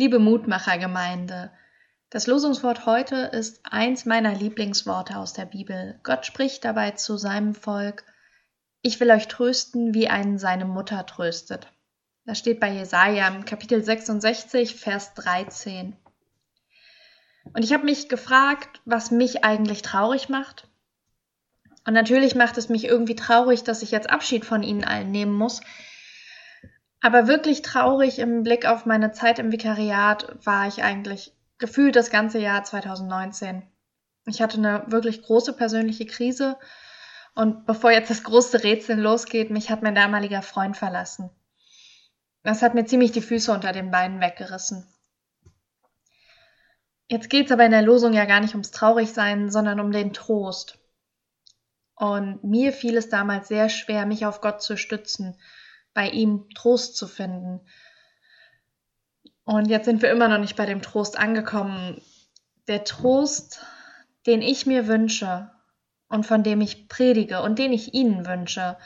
Liebe Mutmachergemeinde, das Losungswort heute ist eins meiner Lieblingsworte aus der Bibel. Gott spricht dabei zu seinem Volk: Ich will euch trösten, wie einen seine Mutter tröstet. Das steht bei Jesaja im Kapitel 66, Vers 13. Und ich habe mich gefragt, was mich eigentlich traurig macht. Und natürlich macht es mich irgendwie traurig, dass ich jetzt Abschied von ihnen allen nehmen muss. Aber wirklich traurig im Blick auf meine Zeit im Vikariat war ich eigentlich gefühlt das ganze Jahr 2019. Ich hatte eine wirklich große persönliche Krise und bevor jetzt das große Rätsel losgeht, mich hat mein damaliger Freund verlassen. Das hat mir ziemlich die Füße unter den Beinen weggerissen. Jetzt geht es aber in der Losung ja gar nicht ums Traurigsein, sondern um den Trost. Und mir fiel es damals sehr schwer, mich auf Gott zu stützen bei ihm Trost zu finden. Und jetzt sind wir immer noch nicht bei dem Trost angekommen. Der Trost, den ich mir wünsche und von dem ich predige und den ich Ihnen wünsche,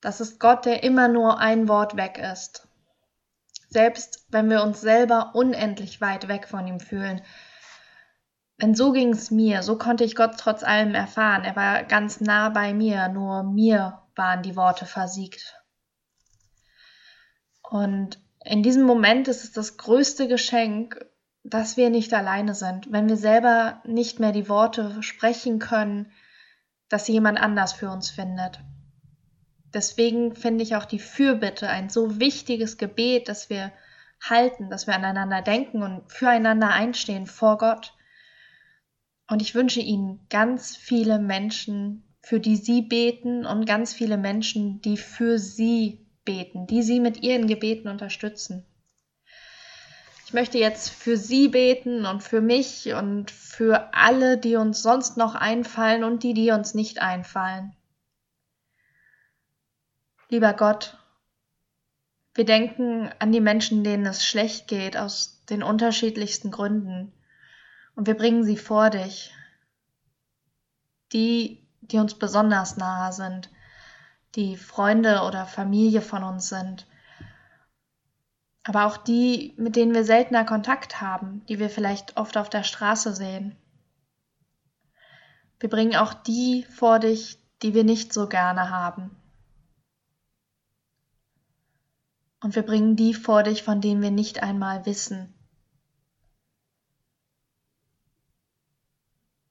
das ist Gott, der immer nur ein Wort weg ist. Selbst wenn wir uns selber unendlich weit weg von ihm fühlen. Denn so ging es mir, so konnte ich Gott trotz allem erfahren. Er war ganz nah bei mir, nur mir waren die Worte versiegt. Und in diesem Moment ist es das größte Geschenk, dass wir nicht alleine sind, wenn wir selber nicht mehr die Worte sprechen können, dass jemand anders für uns findet. Deswegen finde ich auch die Fürbitte ein so wichtiges Gebet, dass wir halten, dass wir aneinander denken und füreinander einstehen vor Gott. Und ich wünsche Ihnen ganz viele Menschen, für die Sie beten und ganz viele Menschen, die für Sie beten, die Sie mit Ihren Gebeten unterstützen. Ich möchte jetzt für Sie beten und für mich und für alle, die uns sonst noch einfallen und die, die uns nicht einfallen. Lieber Gott, wir denken an die Menschen, denen es schlecht geht, aus den unterschiedlichsten Gründen. Und wir bringen sie vor dich. Die, die uns besonders nahe sind, die Freunde oder Familie von uns sind, aber auch die, mit denen wir seltener Kontakt haben, die wir vielleicht oft auf der Straße sehen. Wir bringen auch die vor dich, die wir nicht so gerne haben. Und wir bringen die vor dich, von denen wir nicht einmal wissen.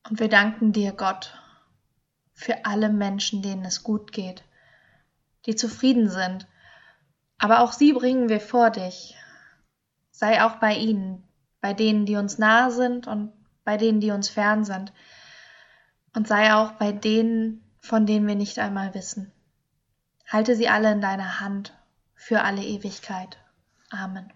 Und wir danken dir, Gott, für alle Menschen, denen es gut geht, die zufrieden sind. Aber auch sie bringen wir vor dich. Sei auch bei ihnen, bei denen, die uns nahe sind und bei denen, die uns fern sind. Und sei auch bei denen, von denen wir nicht einmal wissen. Halte sie alle in deiner Hand für alle Ewigkeit. Amen.